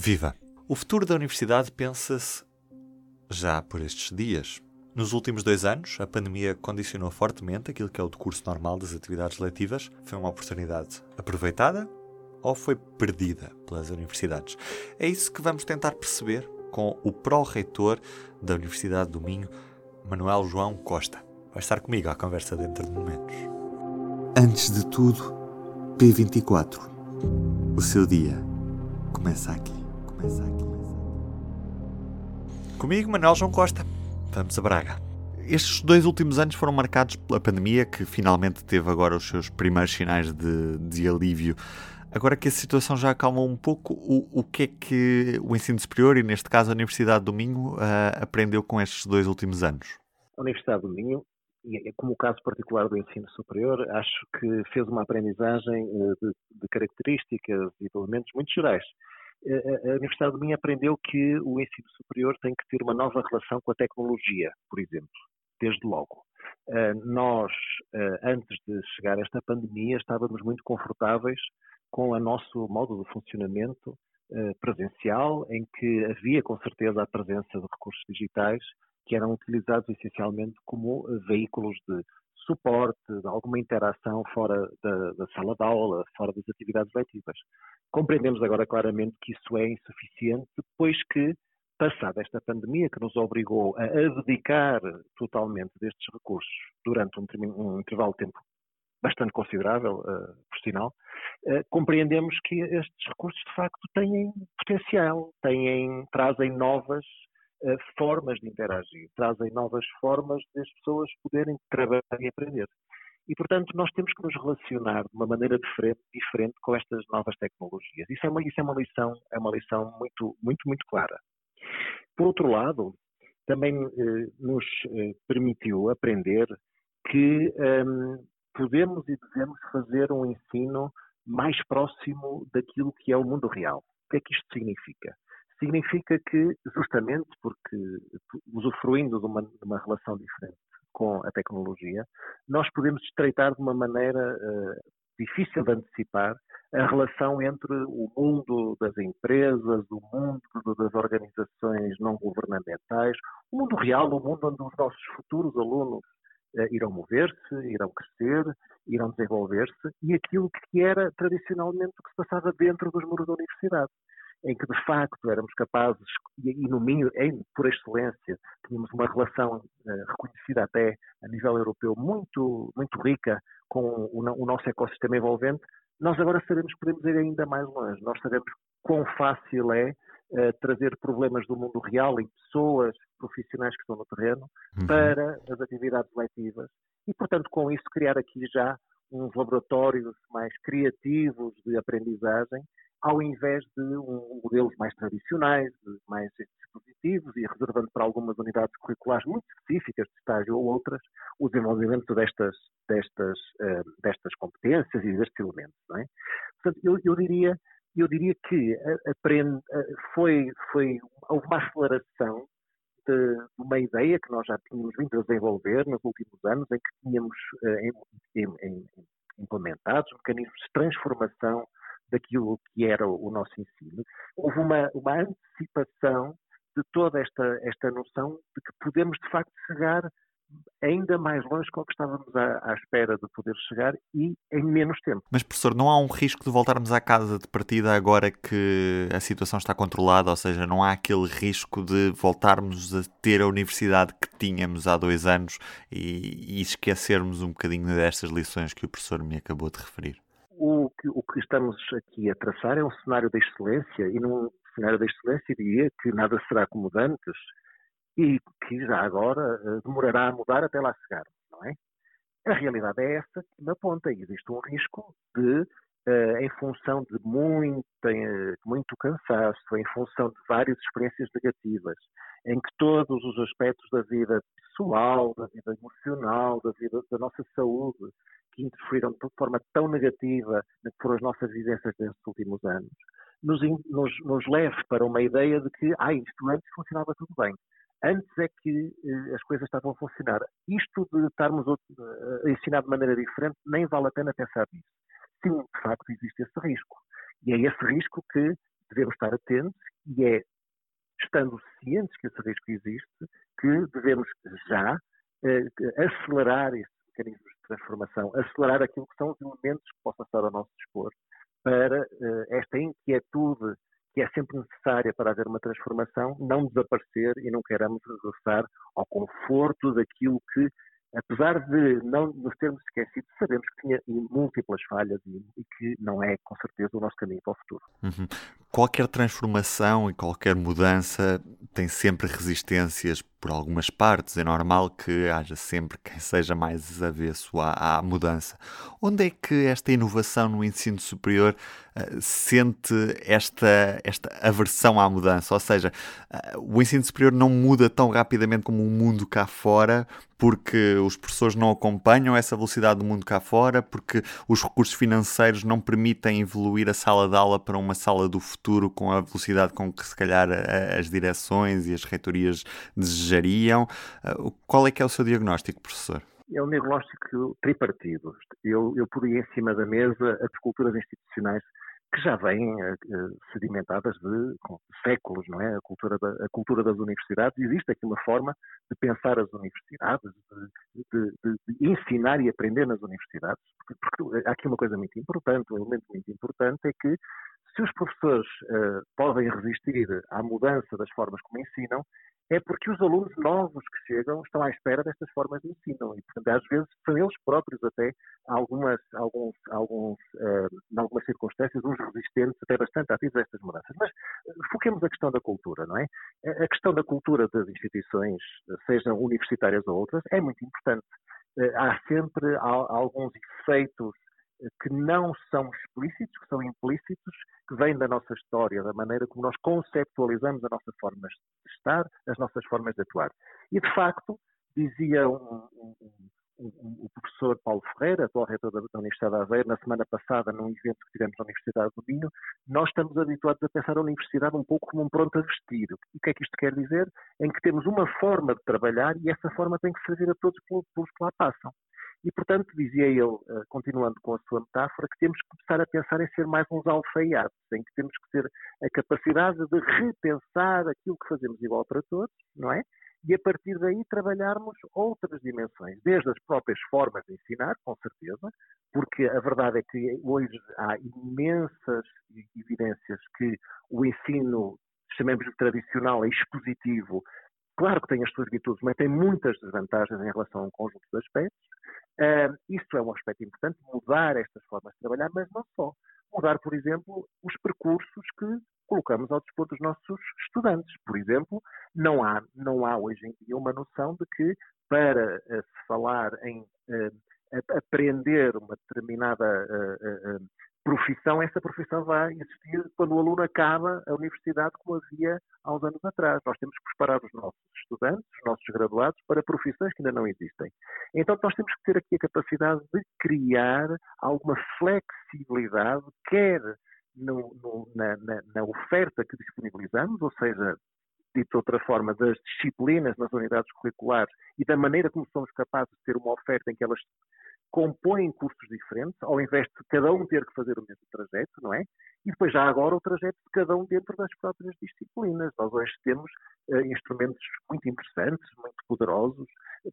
Viva! O futuro da universidade pensa-se já por estes dias. Nos últimos dois anos, a pandemia condicionou fortemente aquilo que é o decurso normal das atividades letivas. Foi uma oportunidade aproveitada ou foi perdida pelas universidades? É isso que vamos tentar perceber com o pró-reitor da Universidade do Minho, Manuel João Costa. Vai estar comigo à conversa dentro de momentos. Antes de tudo, P24. O seu dia começa aqui. Começa aqui. Comigo, Manuel João Costa. Vamos a Braga. Estes dois últimos anos foram marcados pela pandemia, que finalmente teve agora os seus primeiros sinais de, de alívio. Agora que a situação já acalmou um pouco, o, o que é que o ensino superior, e neste caso a Universidade do Minho, uh, aprendeu com estes dois últimos anos? A Universidade do Minho, e como o caso particular do ensino superior, acho que fez uma aprendizagem uh, de, de características e de elementos muito gerais a Universidade de Minho aprendeu que o ensino superior tem que ter uma nova relação com a tecnologia, por exemplo, desde logo. Nós, antes de chegar esta pandemia, estávamos muito confortáveis com o nosso modo de funcionamento presencial, em que havia com certeza a presença de recursos digitais que eram utilizados essencialmente como veículos de suporte, de alguma interação fora da, da, sala de aula, fora das atividades letivas. Compreendemos agora claramente que isso é insuficiente, depois que, passada esta pandemia que nos obrigou a abdicar totalmente destes recursos durante um, um intervalo de tempo bastante considerável, uh, por sinal, uh, compreendemos que estes recursos de facto têm potencial, têm, trazem novas uh, formas de interagir, trazem novas formas das pessoas poderem trabalhar e aprender. E, portanto, nós temos que nos relacionar de uma maneira diferente, diferente com estas novas tecnologias. Isso é uma, isso é uma lição, é uma lição muito, muito, muito clara. Por outro lado, também eh, nos eh, permitiu aprender que eh, podemos e devemos fazer um ensino mais próximo daquilo que é o mundo real. O que é que isto significa? Significa que, justamente porque usufruindo de uma, de uma relação diferente com a tecnologia, nós podemos estreitar de uma maneira uh, difícil de antecipar a relação entre o mundo das empresas, o mundo das organizações não governamentais, o mundo real, o mundo onde os nossos futuros alunos uh, irão mover-se, irão crescer, irão desenvolver-se, e aquilo que era tradicionalmente o que se passava dentro dos muros da universidade em que de facto éramos capazes, e, no Minho, em, por excelência, tínhamos uma relação uh, reconhecida até a nível europeu muito, muito rica com o, o, nosso ecossistema envolvente, nós agora sabemos que podemos ir ainda mais longe. Nós sabemos quão fácil é uh, trazer problemas do mundo real e pessoas profissionais que estão no terreno uhum. para as atividades letivas e, portanto, com isso criar aqui já uns laboratórios mais criativos de aprendizagem ao invés de um, modelos mais tradicionais, mais dispositivos e reservando para algumas unidades curriculares muito específicas de estágio ou outras o desenvolvimento destas, destas, uh, destas competências e destes elementos. É? Portanto, eu, eu, diria, eu diria que aprende, foi, foi, houve uma aceleração de, uma ideia que nós já tínhamos vindo a desenvolver nos últimos anos, em que tínhamos uh, em, em, em, implementados mecanismos de transformação daquilo que era o nosso ensino, houve uma, uma antecipação de toda esta, esta noção de que podemos, de facto, chegar ainda mais longe com o que estávamos à, à, espera de poder chegar e em menos tempo. Mas, professor, não há um risco de voltarmos à casa de partida agora que a situação está controlada? Ou seja, não há aquele risco de voltarmos a ter a universidade que tínhamos há dois anos e, e esquecermos um bocadinho destas lições que o professor me acabou de referir? O que, o que estamos aqui a traçar é um cenário de excelência e num cenário de excelência diria que nada será como antes e que já agora eh, demorará a mudar até lá chegar, não é? A realidade é essa que me aponta existe um risco de, em função de muito, uh, muito cansaço, em função de várias experiências negativas, em que todos os aspectos da vida pessoal, da vida emocional, da vida da nossa saúde, que interferiram de forma tão negativa que foram as nossas vivências nestes últimos anos, nos, nos, nos leve para uma ideia de que, ah, isto antes funcionava tudo bem. Antes é que eh, as coisas estavam a funcionar. Isto de estarmos a ensinar de maneira diferente, nem vale a pena pensar nisso. Sim, de facto, existe esse risco. E é esse risco que devemos estar atentos e é estando cientes que esse risco existe que devemos já eh, acelerar esses mecanismos de transformação, acelerar aquilo que são os elementos que possam estar ao nosso dispor para eh, esta inquietude que é sempre necessária para haver uma transformação, não desaparecer e não queiramos regressar ao conforto daquilo que apesar de não nos termos esquecido, sabemos que tinha múltiplas falhas e, que não é, com certeza, o nosso caminho para o futuro. Uhum. Qualquer transformação e qualquer mudança tem sempre resistências por algumas partes. É normal que haja sempre quem seja mais avesso à, à mudança. Onde é que esta inovação no ensino superior uh, sente esta, esta aversão à mudança? Ou seja, uh, o ensino superior não muda tão rapidamente como o mundo cá fora, porque os professores não acompanham essa velocidade do mundo cá fora, porque os recursos financeiros não permitem evoluir a sala de aula para uma sala do futuro com a velocidade com que se calhar as direções e as reitorias desejariam. Ah, qual é que é o seu diagnóstico, professor? É um diagnóstico tripartido. Eu, eu poria em cima da mesa as culturas institucionais que já vêm uh, sedimentadas de, séculos, não é? A cultura, da, a cultura das universidades. Existe aqui uma forma de pensar as universidades, de, de, de ensinar e aprender nas universidades. Porque, porque, há aqui uma coisa muito importante, um elemento muito importante é que se os professores uh, podem resistir à mudança das formas como ensinam, é porque os alunos novos que chegam estão à espera destas formas de ensino e, portanto, às vezes são eles próprios até, algumas, alguns, alguns, uh, em algumas circunstâncias, uns resistentes, até bastante ativos a estas mudanças. Mas uh, foquemos a questão da cultura, não é? A questão da cultura das instituições, sejam universitárias ou outras, é muito importante. Há sempre alguns efeitos que não são explícitos, que são implícitos, que vêm da nossa história, da maneira como nós conceptualizamos a nossa forma de estar, as nossas formas de atuar. E, de facto, dizia um, um, um, o professor Paulo Ferreira, atual reitor da, da Universidade de Aveiro, na semana passada, num evento que tivemos na Universidade do Minho, nós estamos habituados a pensar a universidade um pouco como um pronto a vestir. E o que é que isto quer dizer? Em que temos uma forma de trabalhar e essa forma tem que servir a todos pelos que lá passam. E, portanto, dizia ele, eh, continuando com a sua metáfora, que temos que começar a pensar em ser mais uns alfaiates, em que temos que ter a capacidade de repensar aquilo que fazemos igual para todos, não é? E a partir daí trabalharmos outras dimensões, desde as próprias formas de ensinar, com certeza, porque a verdade é que hoje há imensas evidências que o ensino, chamemos de tradicional, é expositivo, claro que tem as suas virtudes, mas tem muitas desvantagens em relação a um conjunto de aspectos. Uh, isto é um aspecto importante, mudar estas formas de trabalhar, mas não só. Mudar, por exemplo, os percursos que colocamos ao dispor dos nossos estudantes. Por exemplo, não há, não há hoje em dia uma noção de que para uh, se falar em uh, aprender uma determinada profissão, essa profissão vai existir quando o aluno acaba a universidade, como havia há uns anos atrás. Nós temos que preparar os nossos estudantes, os nossos graduados, para profissões que ainda não existem. Então, nós temos que ter aqui a capacidade de criar alguma flexibilidade, quer no, no, na, na, na oferta que disponibilizamos, ou seja, dito de outra forma, das disciplinas nas unidades curriculares e da maneira como somos capazes de ter uma oferta em que elas compõem cursos diferentes, ao invés de cada um ter que fazer o mesmo trajeto, não é? E depois já agora o trajeto de cada um dentro das próprias disciplinas. Nós hoje temos uh, instrumentos muito interessantes, muito poderosos.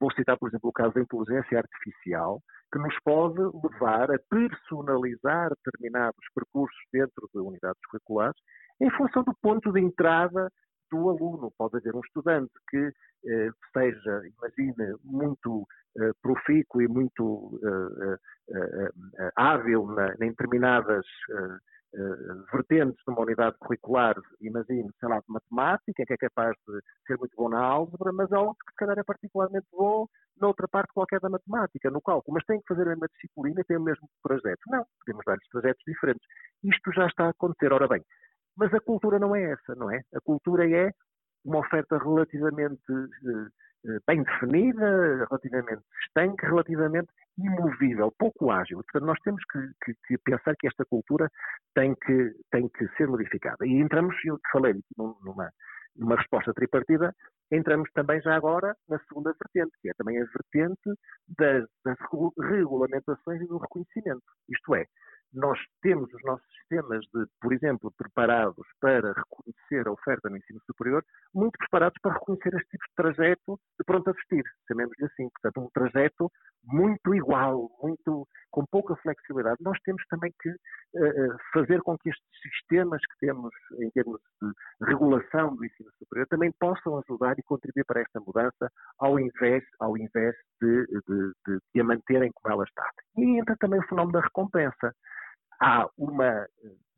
Vou citar, por exemplo, o caso da inteligência artificial, que nos pode levar a personalizar determinados percursos dentro de unidades curriculares em função do ponto de entrada do aluno. Pode haver um estudante que eh, seja, imagine, muito eh, profícuo e muito eh, eh, eh hábil na, em determinadas eh, vertentes de uma unidade curricular, imagine, sei lá, de matemática, que é capaz de ser muito bom na álgebra, mas há outro que se calhar é particularmente bom noutra parte qualquer da matemática, no cálculo, mas tem que fazer a mesma disciplina e tem o mesmo projeto. Não, podemos dar-lhes projetos diferentes. Isto já está a acontecer. Ora bem, mas a cultura não é essa, não é? A cultura é uma oferta relativamente eh, bem definida, relativamente estanque, relativamente imovível, pouco ágil. Portanto, nós temos que, que, que, pensar que esta cultura tem que, tem que ser modificada. E entramos, eu falei numa, numa resposta tripartida, entramos também já agora na segunda vertente, que é também a vertente das, das regulamentações e do reconhecimento. Isto é, nós temos os nossos sistemas de, por exemplo, preparados para reconhecer a oferta no ensino superior, muito preparados para reconhecer este tipo de trajeto de pronto a vestir, chamemos-lhe assim. Portanto, um trajeto muito igual, muito com pouca flexibilidade. Nós temos também que uh, fazer com que estes sistemas que temos em termos de regulação do ensino superior também possam ajudar e contribuir para esta mudança, ao invés, ao invés de, de, de, de a manterem como ela está. E entra também o fenómeno da recompensa há uma,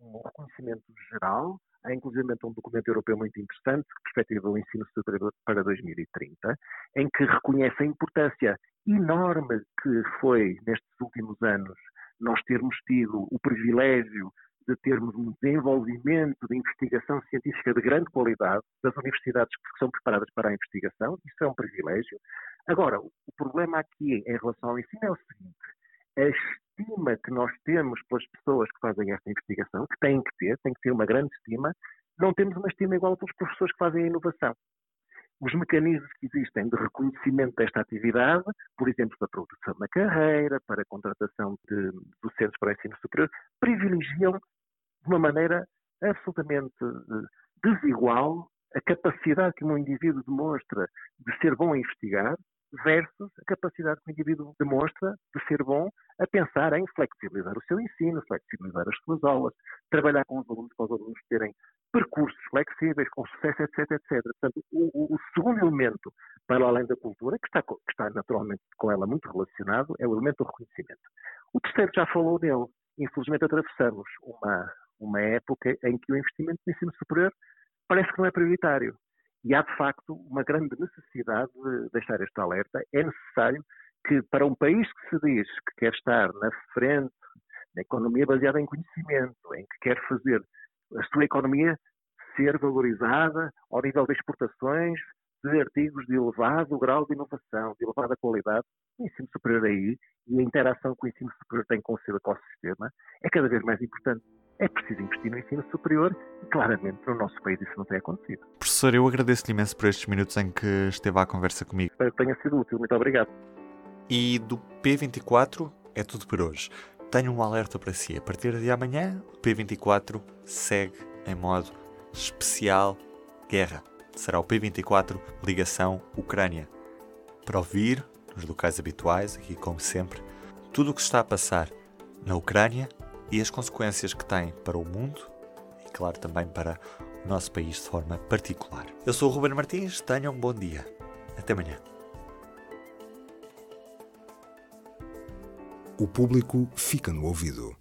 um reconhecimento geral, há inclusive um documento europeu muito interessante, perspectiva o ensino superior para 2030, em que reconhece a importância enorme que foi, nestes últimos anos, nós termos tido o privilégio de termos um desenvolvimento de investigação científica de grande qualidade das universidades que são preparadas para a investigação, isso é um privilégio. Agora, o problema aqui em relação ao ensino é o seguinte: estima que nós temos pelas pessoas que fazem esta investigação, que têm que ter, têm que ter uma grande estima, não temos uma estima igual pelos professores que fazem a inovação. Os mecanismos que existem de reconhecimento desta atividade, por exemplo, para a produção na carreira, para a contratação de docentes para o ensino superior, privilegiam de uma maneira absolutamente eh, desigual a capacidade que um indivíduo demonstra de ser bom a investigar versus a capacidade que o indivíduo demonstra de ser bom a pensar em flexibilizar o seu ensino, flexibilizar as suas aulas, trabalhar com os alunos para os alunos terem percursos flexíveis, com sucesso, etc, etc. Portanto, o, o, segundo elemento, para além da cultura, que está, que está naturalmente com ela muito relacionado, é o elemento do reconhecimento. O terceiro já falou dele. Infelizmente atravessamos uma, uma época em que o investimento no ensino superior parece que não é prioritário. E há, de facto, uma grande necessidade de deixar este alerta. É necessário que, para um país que se diz que quer estar na frente na economia baseada em conhecimento, em que quer fazer a sua economia ser valorizada ao nível de exportações de artigos de elevado grau de inovação, de elevada qualidade, o ensino superior aí e a interação que o ensino superior tem com o seu ecossistema é cada vez mais importante é preciso investir no ensino superior e claramente no nosso país isso não tem acontecido. Professor, eu agradeço-lhe imenso por estes minutos em que esteve à conversa comigo. Espero que tenha sido útil. Muito obrigado. E do P24 é tudo por hoje. Tenho um alerta para si. A partir de amanhã, o P24 segue em modo especial guerra. Será o P24 Ligação Ucrânia. Para ouvir, nos locais habituais, aqui como sempre, tudo o que está a passar na Ucrânia e as consequências que tem para o mundo e, claro, também para o nosso país de forma particular. Eu sou o Ruben Martins, tenham um bom dia. Até amanhã. O público fica no ouvido.